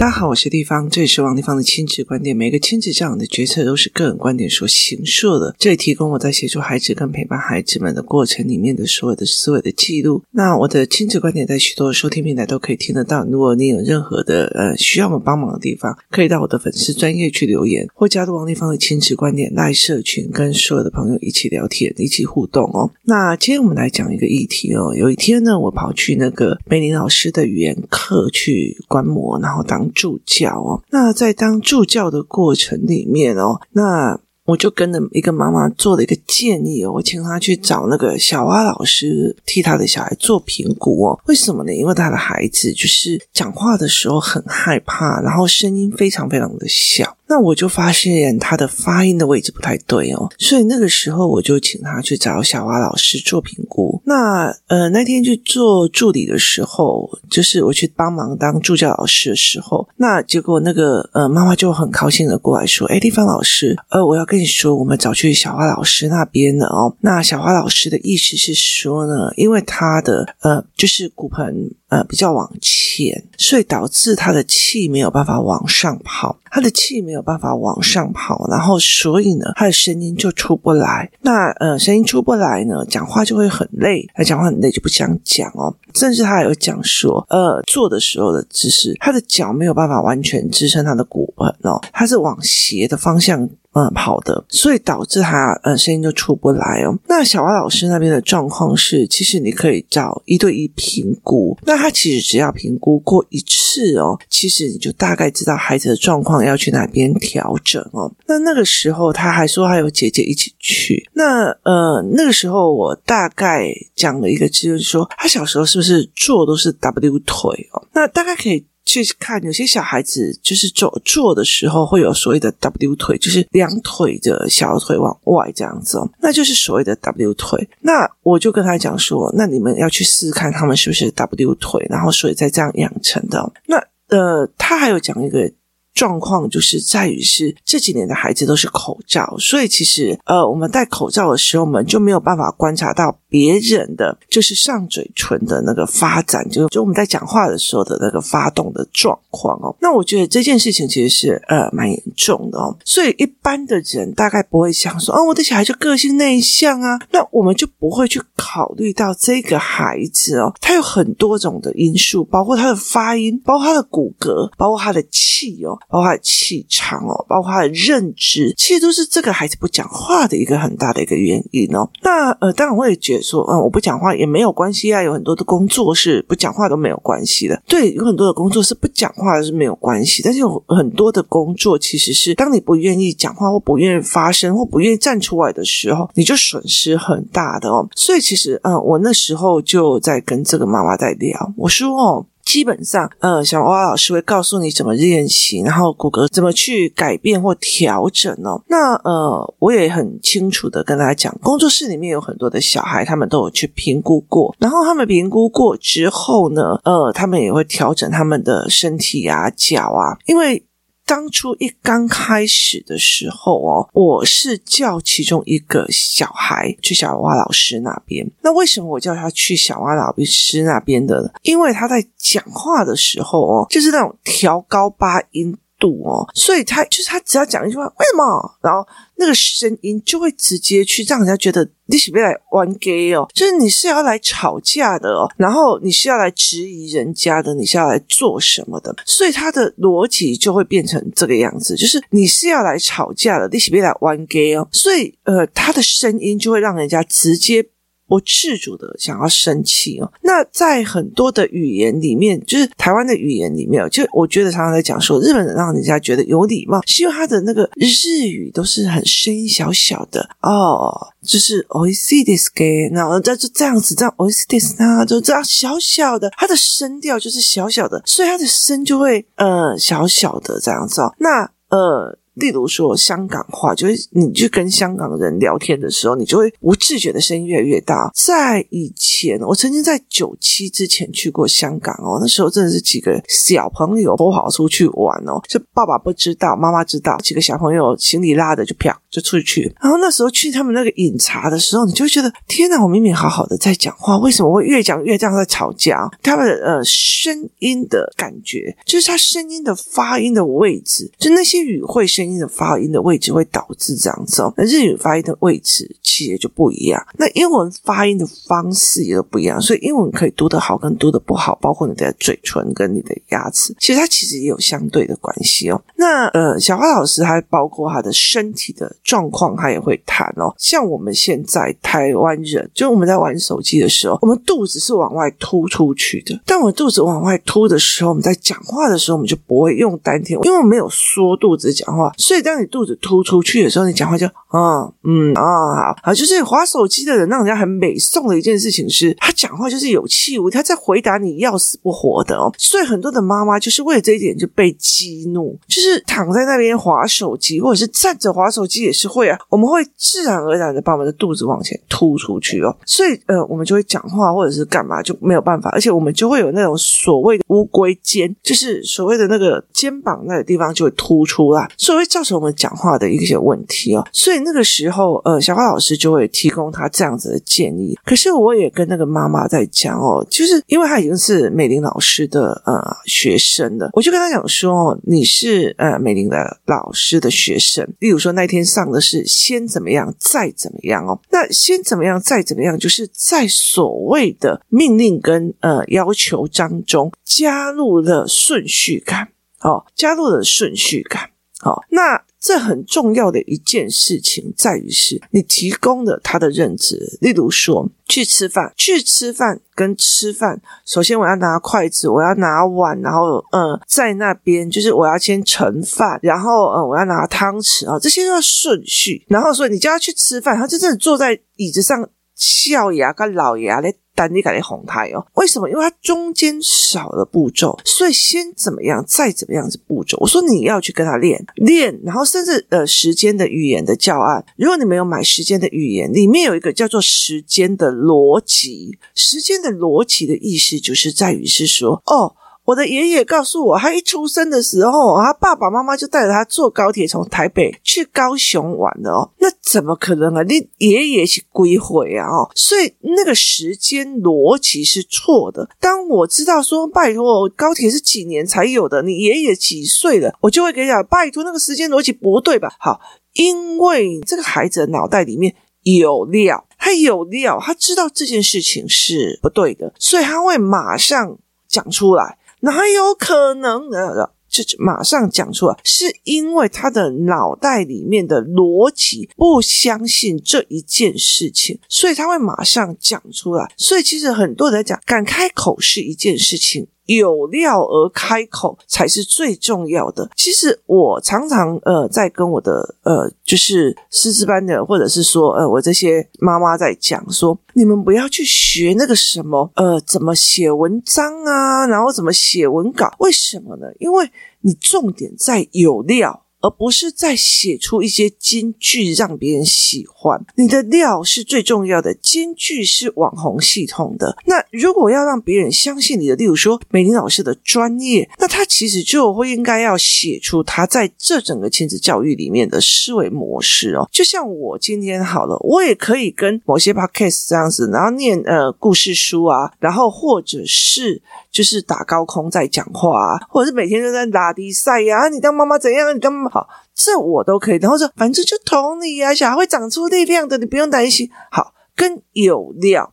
大家好，我是丽芳，这里是王丽芳的亲子观点。每个亲子这样的决策都是个人观点所形塑的。这里提供我在协助孩子跟陪伴孩子们的过程里面的所有的思维的记录。那我的亲子观点在许多收听平台都可以听得到。如果你有任何的呃需要我帮忙的地方，可以到我的粉丝专业去留言，或加入王丽芳的亲子观点赖社群，跟所有的朋友一起聊天，一起互动哦。那今天我们来讲一个议题哦。有一天呢，我跑去那个美玲老师的语言课去观摩，然后当助教哦，那在当助教的过程里面哦，那我就跟着一个妈妈做了一个建议哦，我请她去找那个小蛙老师替她的小孩做评估哦。为什么呢？因为她的孩子就是讲话的时候很害怕，然后声音非常非常的小。那我就发现他的发音的位置不太对哦，所以那个时候我就请他去找小蛙老师做评估。那呃那天去做助理的时候，就是我去帮忙当助教老师的时候，那结果那个呃妈妈就很高兴的过来说：“哎，丽芳老师，呃，我要跟你说，我们找去小蛙老师那边了哦。那小蛙老师的意思是说呢，因为他的呃就是骨盆。”呃，比较往前，所以导致他的气没有办法往上跑，他的气没有办法往上跑，然后所以呢，他的声音就出不来。那呃，声音出不来呢，讲话就会很累，他讲话很累就不想讲哦。甚至他还有讲说，呃，坐的时候的姿势，他的脚没有办法完全支撑他的骨盆哦，他是往斜的方向。嗯，跑的，所以导致他呃声音就出不来哦。那小蛙老师那边的状况是，其实你可以找一对一评估。那他其实只要评估过一次哦，其实你就大概知道孩子的状况要去哪边调整哦。那那个时候他还说还有姐姐一起去。那呃那个时候我大概讲了一个，就是说他小时候是不是坐都是 W 腿哦？那大概可以。去看有些小孩子就是坐坐的时候会有所谓的 W 腿，就是两腿的小腿往外这样子哦，那就是所谓的 W 腿。那我就跟他讲说，那你们要去试试看他们是不是 W 腿，然后所以再这样养成的。那呃，他还有讲一个状况，就是在于是这几年的孩子都是口罩，所以其实呃，我们戴口罩的时候，我们就没有办法观察到。别人的就是上嘴唇的那个发展，就就我们在讲话的时候的那个发动的状况哦。那我觉得这件事情其实是呃蛮严重的哦。所以一般的人大概不会想说，哦，我的小孩就个性内向啊，那我们就不会去考虑到这个孩子哦，他有很多种的因素，包括他的发音，包括他的骨骼，包括他的气哦，包括他的气场哦，包括他的认知，其实都是这个孩子不讲话的一个很大的一个原因哦。那呃，当然我也觉得。说嗯，我不讲话也没有关系啊，有很多的工作是不讲话都没有关系的。对，有很多的工作是不讲话是没有关系，但是有很多的工作其实是当你不愿意讲话或不愿意发声或不愿意站出来的时候，你就损失很大的哦。所以其实嗯，我那时候就在跟这个妈妈在聊，我说哦。基本上，呃，小蛙老师会告诉你怎么练习，然后骨骼怎么去改变或调整哦。那呃，我也很清楚的跟大家讲，工作室里面有很多的小孩，他们都有去评估过，然后他们评估过之后呢，呃，他们也会调整他们的身体啊、脚啊，因为。当初一刚开始的时候哦，我是叫其中一个小孩去小蛙老师那边。那为什么我叫他去小蛙老师那边的？因为他在讲话的时候哦，就是那种调高八音。度哦，所以他就是他只要讲一句话，为什么？然后那个声音就会直接去让人家觉得你是不是来玩 gay 哦，就是你是要来吵架的哦，然后你是要来质疑人家的，你是要来做什么的？所以他的逻辑就会变成这个样子，就是你是要来吵架的，你是不是来玩 gay 哦？所以呃，他的声音就会让人家直接。不自主的想要生气哦，那在很多的语言里面，就是台湾的语言里面，就我觉得常常在讲说，日本人让人家觉得有礼貌，是因为他的那个日语都是很声音小小的哦，就是おいしいですか，然后就这样子这样おいしいです啊，就这样小小的，他的声调就是小小的，所以他的声就会呃小小的这样子哦，那呃。 例如说香港话，就是你去跟香港人聊天的时候，你就会不自觉的声音越来越大。在以前，我曾经在九七之前去过香港哦，那时候真的是几个小朋友都跑出去玩哦，就爸爸不知道，妈妈知道，几个小朋友行李拉的就啪就出去。然后那时候去他们那个饮茶的时候，你就会觉得天哪，我明明好好的在讲话，为什么会越讲越这样在吵架？他们呃声音的感觉，就是他声音的发音的位置，就那些语汇声音音的发音的位置会导致这样子哦。那日语发音的位置其实就不一样，那英文发音的方式也都不一样，所以英文可以读得好跟读得不好，包括你的嘴唇跟你的牙齿，其实它其实也有相对的关系哦。那呃，小花老师还包括他的身体的状况，他也会谈哦。像我们现在台湾人，就我们在玩手机的时候，我们肚子是往外凸出去的。当我们肚子往外凸的时候，我们在讲话的时候，我们就不会用丹田，因为我没有缩肚子讲话。所以当你肚子凸出去的时候，你讲话就啊嗯啊好啊，就是滑手机的人让人家很美颂的一件事情是，他讲话就是有气无力，他在回答你要死不活的哦。所以很多的妈妈就是为了这一点就被激怒，就是躺在那边滑手机，或者是站着滑手机也是会啊。我们会自然而然的把我们的肚子往前凸出去哦。所以呃，我们就会讲话或者是干嘛就没有办法，而且我们就会有那种所谓的乌龟肩，就是所谓的那个肩膀那个地方就会凸出来，所以会造成我们讲话的一些问题哦。所以那个时候呃，小花老师就会提供他这样子的建议。可是我也跟那个妈妈在讲哦，就是因为她已经是美玲老师的呃学生了，我就跟她讲说，你是呃美玲的老师的学生，例如说那天上的是先怎么样，再怎么样哦。那先怎么样，再怎么样，就是在所谓的命令跟呃要求当中加入了顺序感，哦，加入了顺序感，哦，那。这很重要的一件事情在于是你提供的他的认知，例如说去吃饭，去吃饭跟吃饭，首先我要拿筷子，我要拿碗，然后嗯，在那边就是我要先盛饭，然后嗯，我要拿汤匙啊，这些都要顺序。然后所以你叫他去吃饭，他真的坐在椅子上，笑爷跟老爷咧。等你改的红台哦？为什么？因为它中间少了步骤，所以先怎么样，再怎么样子步骤。我说你要去跟他练练，然后甚至呃时间的语言的教案，如果你没有买时间的语言，里面有一个叫做时间的逻辑。时间的逻辑的意思就是在于是说哦。我的爷爷告诉我，他一出生的时候，他爸爸妈妈就带着他坐高铁从台北去高雄玩的哦。那怎么可能啊？你爷爷是归回啊？哦，所以那个时间逻辑是错的。当我知道说，拜托，高铁是几年才有的？你爷爷几岁了？我就会跟你讲，拜托，那个时间逻辑不对吧？好，因为这个孩子的脑袋里面有料，他有料，他知道这件事情是不对的，所以他会马上讲出来。哪有可能呢？就马上讲出来，是因为他的脑袋里面的逻辑不相信这一件事情，所以他会马上讲出来。所以其实很多人在讲，敢开口是一件事情。有料而开口才是最重要的。其实我常常呃在跟我的呃就是师资班的，或者是说呃我这些妈妈在讲说，你们不要去学那个什么呃怎么写文章啊，然后怎么写文稿，为什么呢？因为你重点在有料。而不是在写出一些金句让别人喜欢，你的料是最重要的，金句是网红系统的。那如果要让别人相信你的，例如说美玲老师的专业，那他其实就会应该要写出他在这整个亲子教育里面的思维模式哦。就像我今天好了，我也可以跟某些 podcast 这样子，然后念呃故事书啊，然后或者是就是打高空在讲话啊，或者是每天都在打比赛呀，你当妈妈怎样？你当妈妈。好，这我都可以。然后说，反正就同理啊，小孩会长出力量的，你不用担心。好，跟有料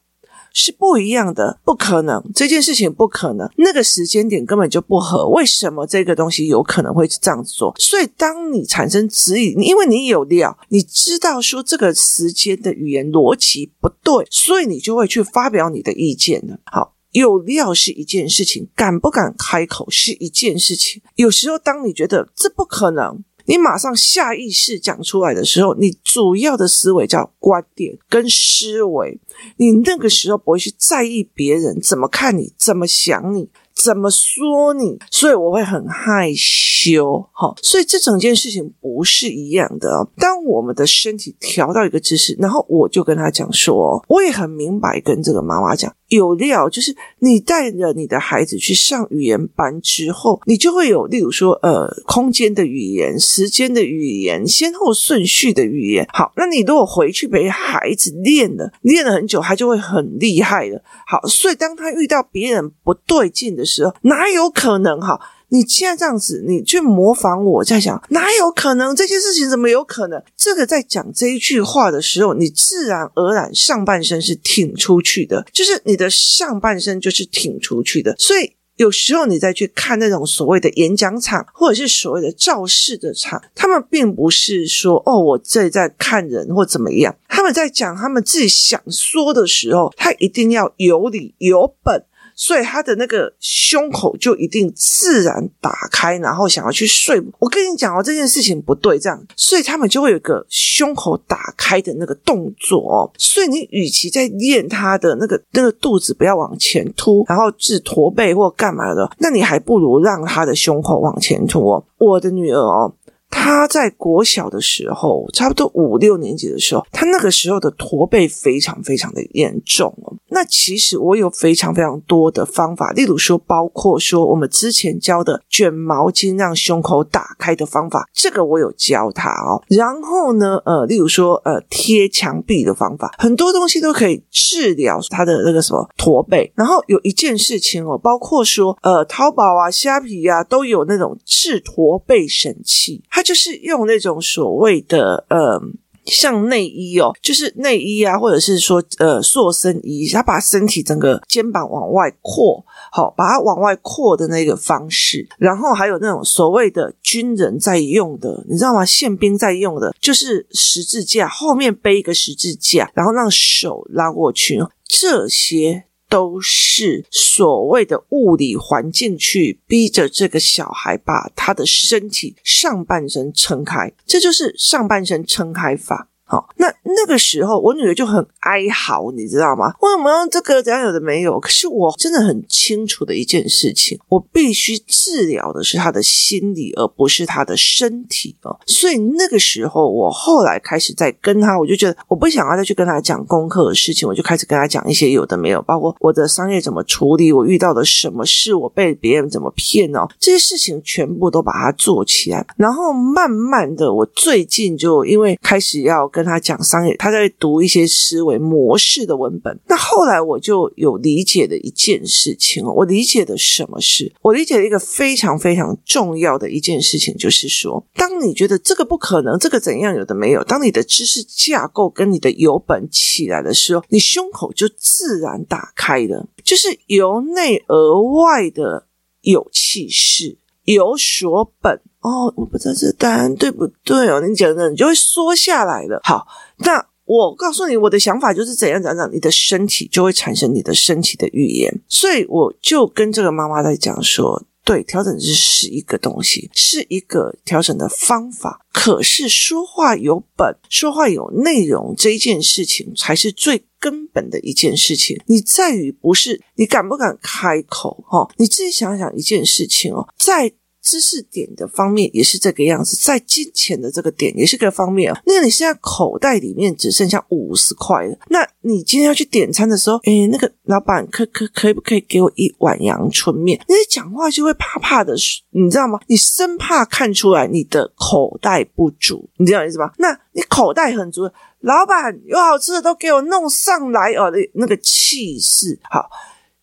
是不一样的，不可能，这件事情不可能，那个时间点根本就不合。为什么这个东西有可能会这样子做？所以，当你产生质疑，因为你有料，你知道说这个时间的语言逻辑不对，所以你就会去发表你的意见了。好。有料是一件事情，敢不敢开口是一件事情。有时候，当你觉得这不可能，你马上下意识讲出来的时候，你主要的思维叫观点跟思维。你那个时候不会去在意别人怎么看你，怎么想你。怎么说你，所以我会很害羞。哈，所以这整件事情不是一样的。当我们的身体调到一个姿势，然后我就跟他讲说，我也很明白跟这个妈妈讲。有料，就是你带着你的孩子去上语言班之后，你就会有，例如说，呃，空间的语言、时间的语言、先后顺序的语言。好，那你如果回去陪孩子练了，练了很久，他就会很厉害了。好，所以当他遇到别人不对劲的时候，哪有可能？哈。你现在这样子，你去模仿我，在想哪有可能？这些事情怎么有可能？这个在讲这一句话的时候，你自然而然上半身是挺出去的，就是你的上半身就是挺出去的。所以有时候你再去看那种所谓的演讲场，或者是所谓的造势的场，他们并不是说哦，我这在看人或怎么样，他们在讲他们自己想说的时候，他一定要有理有本。所以他的那个胸口就一定自然打开，然后想要去睡。我跟你讲哦，这件事情不对，这样，所以他们就会有一个胸口打开的那个动作哦。所以你与其在练他的那个那个肚子不要往前凸，然后是驼背或干嘛的，那你还不如让他的胸口往前凸哦。我的女儿哦。他在国小的时候，差不多五六年级的时候，他那个时候的驼背非常非常的严重哦。那其实我有非常非常多的方法，例如说，包括说我们之前教的卷毛巾让胸口打开的方法，这个我有教他哦。然后呢，呃，例如说，呃，贴墙壁的方法，很多东西都可以治疗他的那个什么驼背。然后有一件事情哦，包括说，呃，淘宝啊、虾皮啊，都有那种治驼背神器。它就是用那种所谓的呃，像内衣哦，就是内衣啊，或者是说呃塑身衣，他把身体整个肩膀往外扩，好，把它往外扩的那个方式。然后还有那种所谓的军人在用的，你知道吗？宪兵在用的，就是十字架后面背一个十字架，然后让手拉过去，这些。都是所谓的物理环境去逼着这个小孩把他的身体上半身撑开，这就是上半身撑开法。好，那那个时候我女儿就很哀嚎，你知道吗？为什么用这个怎样有的没有？可是我真的很清楚的一件事情，我必须治疗的是她的心理，而不是她的身体哦。所以那个时候，我后来开始在跟她，我就觉得我不想要再去跟她讲功课的事情，我就开始跟她讲一些有的没有，包括我的商业怎么处理，我遇到的什么事，我被别人怎么骗哦，这些事情全部都把它做起来。然后慢慢的，我最近就因为开始要。跟他讲商业，他在读一些思维模式的文本。那后来我就有理解的一件事情哦，我理解的什么事？我理解了一个非常非常重要的一件事情，就是说，当你觉得这个不可能，这个怎样有的没有，当你的知识架构跟你的有本起来的时候，你胸口就自然打开了，就是由内而外的有气势，有所本。哦，我不知道这答案对不对哦。你讲的，你就会缩下来了。好，那我告诉你，我的想法就是怎样怎样，你的身体就会产生你的身体的语言。所以我就跟这个妈妈在讲说，对，调整是一个东西，是一个调整的方法。可是说话有本，说话有内容，这一件事情才是最根本的一件事情。你在于不是你敢不敢开口哦？你自己想想一件事情哦，在。知识点的方面也是这个样子，在金钱的这个点也是个方面。那你现在口袋里面只剩下五十块了，那你今天要去点餐的时候，诶，那个老板可可可不可以给我一碗阳春面？你讲话就会怕怕的，你知道吗？你生怕看出来你的口袋不足，你知道意思吗？那你口袋很足，老板有好吃的都给我弄上来哦，那那个气势好。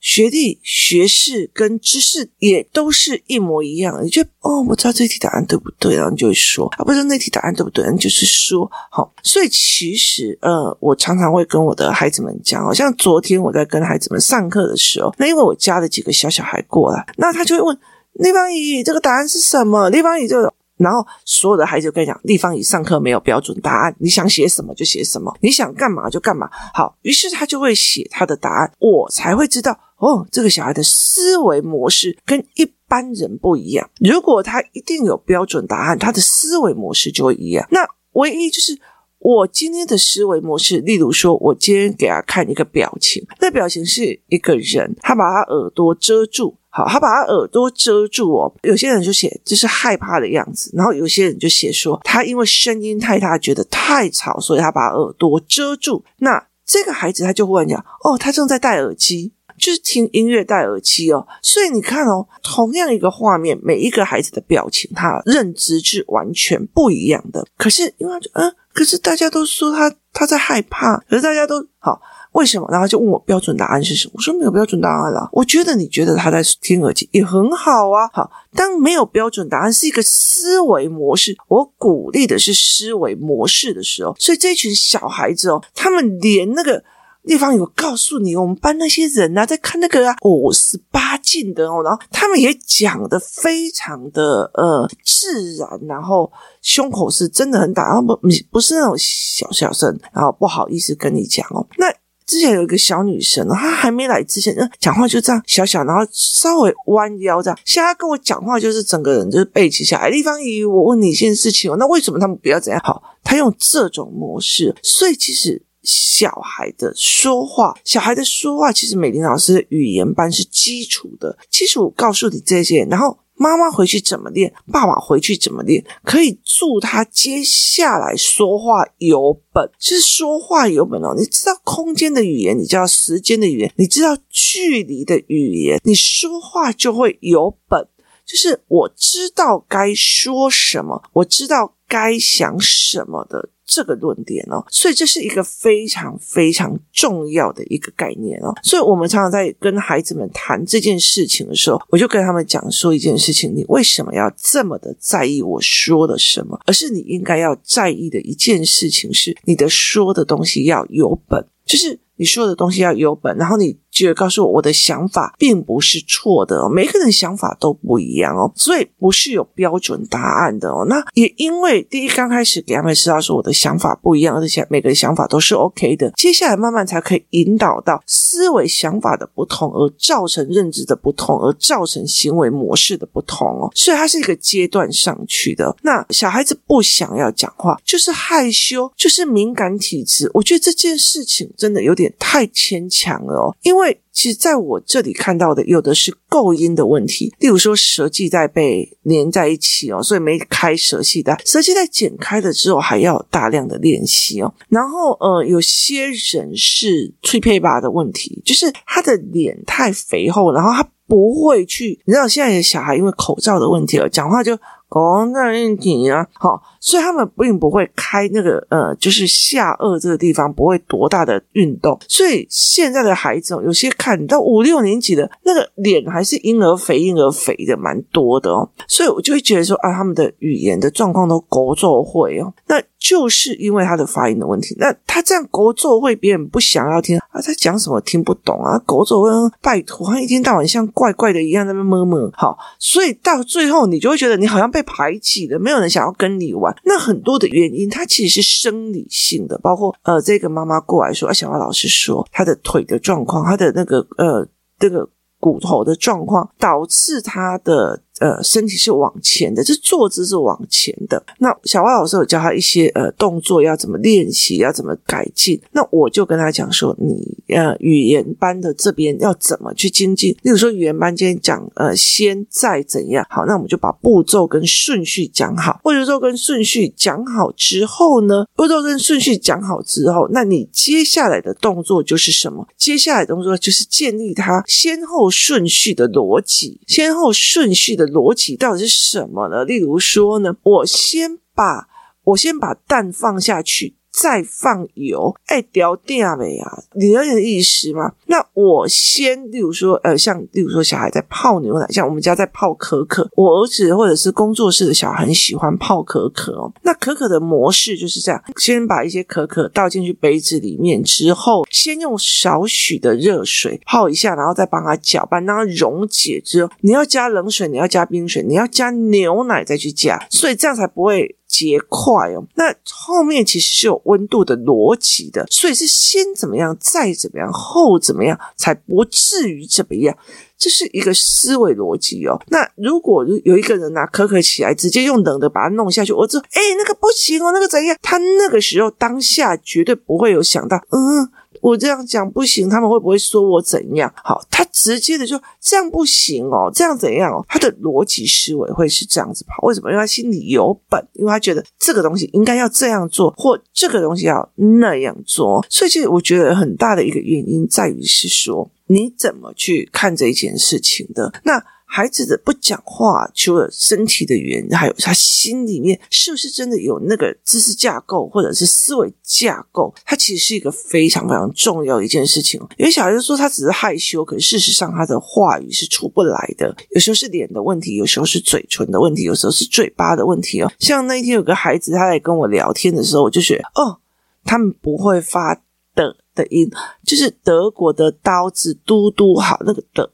学历、学士跟知识也都是一模一样。你就哦，我知道这题答案对不对？然后你就会说啊，不知道那题答案对不对？你就是说好。所以其实呃，我常常会跟我的孩子们讲，好像昨天我在跟孩子们上课的时候，那因为我加了几个小小孩过来，那他就会问立方体这个答案是什么？立方体就。然后所有的孩子就跟你讲，立方体上课没有标准答案，你想写什么就写什么，你想干嘛就干嘛。好，于是他就会写他的答案，我才会知道哦，这个小孩的思维模式跟一般人不一样。如果他一定有标准答案，他的思维模式就会一样。那唯一就是我今天的思维模式，例如说，我今天给他看一个表情，那表情是一个人，他把他耳朵遮住。好，他把他耳朵遮住哦。有些人就写这是害怕的样子，然后有些人就写说他因为声音太大，觉得太吵，所以他把耳朵遮住。那这个孩子他就忽然讲哦，他正在戴耳机，就是听音乐戴耳机哦。所以你看哦，同样一个画面，每一个孩子的表情，他认知是完全不一样的。可是因为嗯，可是大家都说他他在害怕，可是大家都好。为什么？然后就问我标准答案是什么？我说没有标准答案了。我觉得你觉得他在听耳机也很好啊。好，当没有标准答案是一个思维模式，我鼓励的是思维模式的时候，所以这群小孩子哦，他们连那个地方有告诉你，我们班那些人啊，在看那个啊，哦，十八禁的哦，然后他们也讲的非常的呃自然，然后胸口是真的很大，然后不不是那种小小声，然后不好意思跟你讲哦，那。之前有一个小女生，她还没来之前，嗯，讲话就这样小小，然后稍微弯腰这样。现在她跟我讲话，就是整个人就是背起下来。丽芳姨，我问你一件事情哦，那为什么他们不要怎样？好，她用这种模式，所以其实小孩的说话，小孩的说话，其实美玲老师的语言班是基础的，基础告诉你这些，然后。妈妈回去怎么练？爸爸回去怎么练？可以助他接下来说话有本，就是说话有本哦。你知道空间的语言，你知道时间的语言，你知道距离的语言，你说话就会有本。就是我知道该说什么，我知道该想什么的。这个论点哦，所以这是一个非常非常重要的一个概念哦。所以我们常常在跟孩子们谈这件事情的时候，我就跟他们讲说一件事情：你为什么要这么的在意我说的什么？而是你应该要在意的一件事情是，你的说的东西要有本，就是你说的东西要有本，然后你。就告诉我，我的想法并不是错的哦，每个人想法都不一样哦，所以不是有标准答案的哦。那也因为第一刚开始给他们知道说我的想法不一样，而且每个人想法都是 OK 的，接下来慢慢才可以引导到思维想法的不同，而造成认知的不同，而造成行为模式的不同哦。所以它是一个阶段上去的。那小孩子不想要讲话，就是害羞，就是敏感体质。我觉得这件事情真的有点太牵强了哦，因为。其实，在我这里看到的，有的是构音的问题，例如说舌系带被粘在一起哦，所以没开舌系带，舌系带剪开了之后，还要大量的练习哦。然后，呃，有些人是脆配吧的问题，就是他的脸太肥厚，然后他不会去，你知道，现在的小孩因为口罩的问题而讲话就。哦，那问题啊，好，所以他们并不会开那个呃，就是下颚这个地方不会多大的运动，所以现在的孩子哦有些看到五六年级的那个脸还是婴儿肥，婴儿肥的蛮多的哦，所以我就会觉得说啊，他们的语言的状况都勾作会哦，那。就是因为他的发音的问题，那他这样狗作会别人不想要听啊，他讲什么听不懂啊，狗作会拜托，他一天到晚像怪怪的一样在那边摸摸，好，所以到最后你就会觉得你好像被排挤的，没有人想要跟你玩。那很多的原因，它其实是生理性的，包括呃，这个妈妈过来说，啊，小花老师说她的腿的状况，她的那个呃，这个骨头的状况，导致她的。呃，身体是往前的，这坐姿是往前的。那小蛙老师有教他一些呃动作，要怎么练习，要怎么改进。那我就跟他讲说，你呃语言班的这边要怎么去精进。例如说，语言班今天讲呃先再怎样，好，那我们就把步骤跟顺序讲好。步骤跟顺序讲好之后呢，步骤跟顺序讲好之后，那你接下来的动作就是什么？接下来的动作就是建立它先后顺序的逻辑，先后顺序的。逻辑到底是什么呢？例如说呢，我先把我先把蛋放下去。再放油，哎，掉掉没啊？你有点意思吗？那我先，例如说，呃，像例如说，小孩在泡牛奶，像我们家在泡可可，我儿子或者是工作室的小孩很喜欢泡可可哦。那可可的模式就是这样：先把一些可可倒进去杯子里面之后，先用少许的热水泡一下，然后再帮它搅拌，让它溶解之后，你要加冷水，你要加冰水，你要加牛奶再去加，所以这样才不会。结块哦，那后面其实是有温度的逻辑的，所以是先怎么样，再怎么样，后怎么样，才不至于怎么样，这是一个思维逻辑哦。那如果有一个人拿可可起来，直接用冷的把它弄下去，我说，哎，那个不行哦，那个怎样？他那个时候当下绝对不会有想到，嗯。我这样讲不行，他们会不会说我怎样？好，他直接的就这样不行哦，这样怎样哦？他的逻辑思维会是这样子跑，为什么？因为他心里有本，因为他觉得这个东西应该要这样做，或这个东西要那样做。所以，其实我觉得很大的一个原因在于是说，你怎么去看这一件事情的？那。孩子的不讲话，除了身体的原因，还有他心里面是不是真的有那个知识架构或者是思维架构？它其实是一个非常非常重要的一件事情。有些小孩就说他只是害羞，可是事实上他的话语是出不来的。有时候是脸的问题，有时候是嘴唇的问题，有时候是嘴巴的问题哦。像那天有个孩子，他来跟我聊天的时候，我就觉得哦，他们不会发的的音，就是德国的刀子嘟嘟好那个的。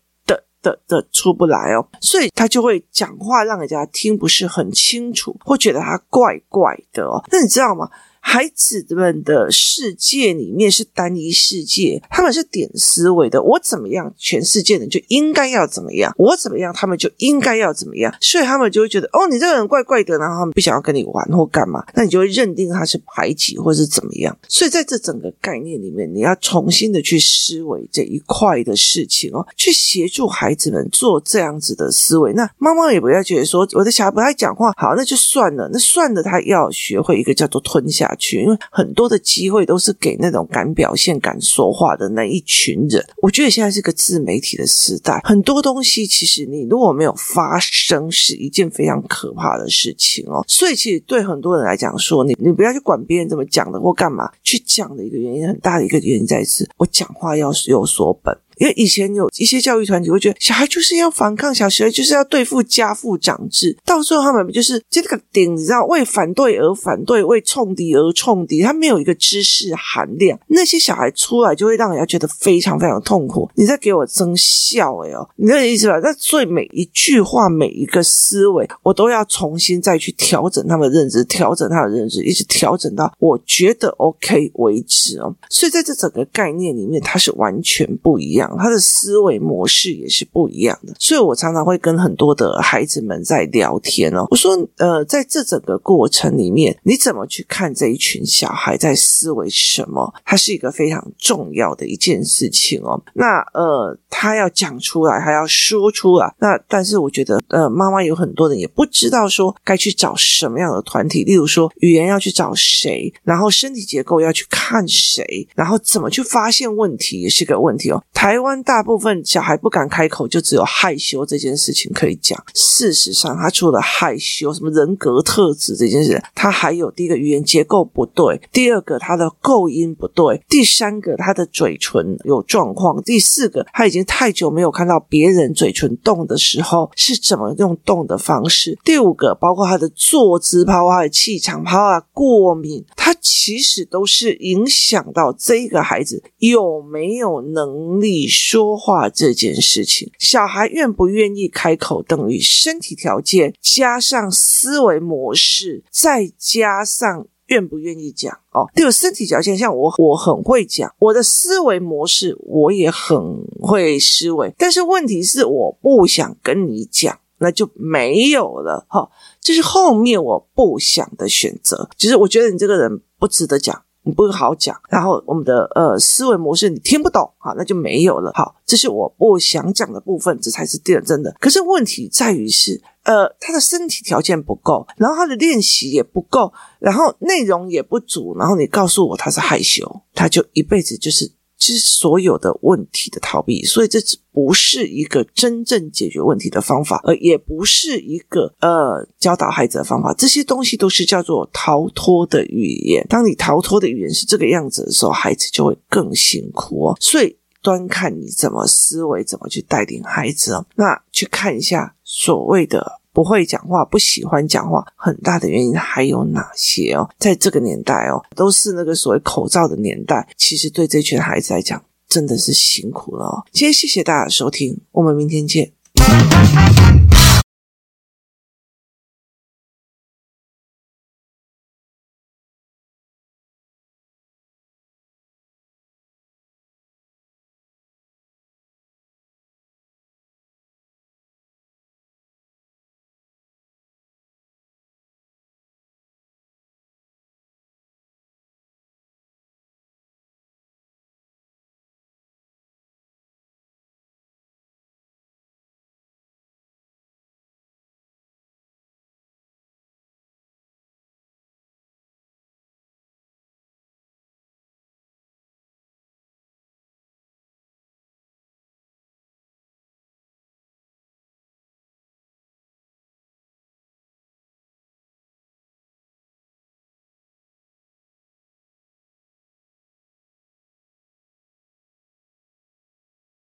的的出不来哦，所以他就会讲话让人家听不是很清楚，会觉得他怪怪的哦。那你知道吗？孩子们的世界里面是单一世界，他们是点思维的。我怎么样，全世界人就应该要怎么样；我怎么样，他们就应该要怎么样。所以他们就会觉得，哦，你这个人怪怪的，然后他们不想要跟你玩或干嘛，那你就会认定他是排挤或是怎么样。所以在这整个概念里面，你要重新的去思维这一块的事情哦，去协助孩子们做这样子的思维。那妈妈也不要觉得说，我的小孩不爱讲话，好，那就算了，那算了，他要学会一个叫做吞下。去，因为很多的机会都是给那种敢表现、敢说话的那一群人。我觉得现在是个自媒体的时代，很多东西其实你如果没有发生，是一件非常可怕的事情哦。所以，其实对很多人来讲，说你你不要去管别人怎么讲的或干嘛，去讲的一个原因，很大的一个原因在是，我讲话要有所本。因为以前有一些教育团体会觉得小孩就是要反抗，小孩就是要对付家父长制，到最后他们就是这个顶，你知道，为反对而反对，为冲敌而冲敌，他没有一个知识含量，那些小孩出来就会让人家觉得非常非常痛苦。你在给我增笑哎哦，你的意思吧？那所以每一句话，每一个思维，我都要重新再去调整他们的认知，调整他的认知，一直调整到我觉得 OK 为止哦。所以在这整个概念里面，它是完全不一样。他的思维模式也是不一样的，所以我常常会跟很多的孩子们在聊天哦。我说，呃，在这整个过程里面，你怎么去看这一群小孩在思维什么？它是一个非常重要的一件事情哦。那呃，他要讲出来，还要说出来。那但是我觉得，呃，妈妈有很多人也不知道说该去找什么样的团体，例如说语言要去找谁，然后身体结构要去看谁，然后怎么去发现问题也是个问题哦。台湾大部分小孩不敢开口，就只有害羞这件事情可以讲。事实上，他除了害羞，什么人格特质这件事，他还有第一个语言结构不对，第二个他的构音不对，第三个他的嘴唇有状况，第四个他已经太久没有看到别人嘴唇动的时候是怎么用动的方式，第五个包括他的坐姿，包括他的气场，包括过敏，他其实都是影响到这个孩子有没有能力。说话这件事情，小孩愿不愿意开口，等于身体条件加上思维模式，再加上愿不愿意讲哦。对，身体条件，像我，我很会讲，我的思维模式我也很会思维，但是问题是我不想跟你讲，那就没有了哈、哦。这是后面我不想的选择，就是我觉得你这个人不值得讲。你不好讲，然后我们的呃思维模式你听不懂，好，那就没有了。好，这是我不想讲的部分，这才是第二真的。可是问题在于是，呃，他的身体条件不够，然后他的练习也不够，然后内容也不足，然后你告诉我他是害羞，他就一辈子就是。其实所有的问题的逃避，所以这只不是一个真正解决问题的方法，而也不是一个呃教导孩子的方法。这些东西都是叫做逃脱的语言。当你逃脱的语言是这个样子的时候，孩子就会更辛苦哦。所以端看你怎么思维，怎么去带领孩子哦。那去看一下所谓的。不会讲话，不喜欢讲话，很大的原因还有哪些哦？在这个年代哦，都是那个所谓口罩的年代，其实对这群孩子来讲，真的是辛苦了哦。今天谢谢大家的收听，我们明天见。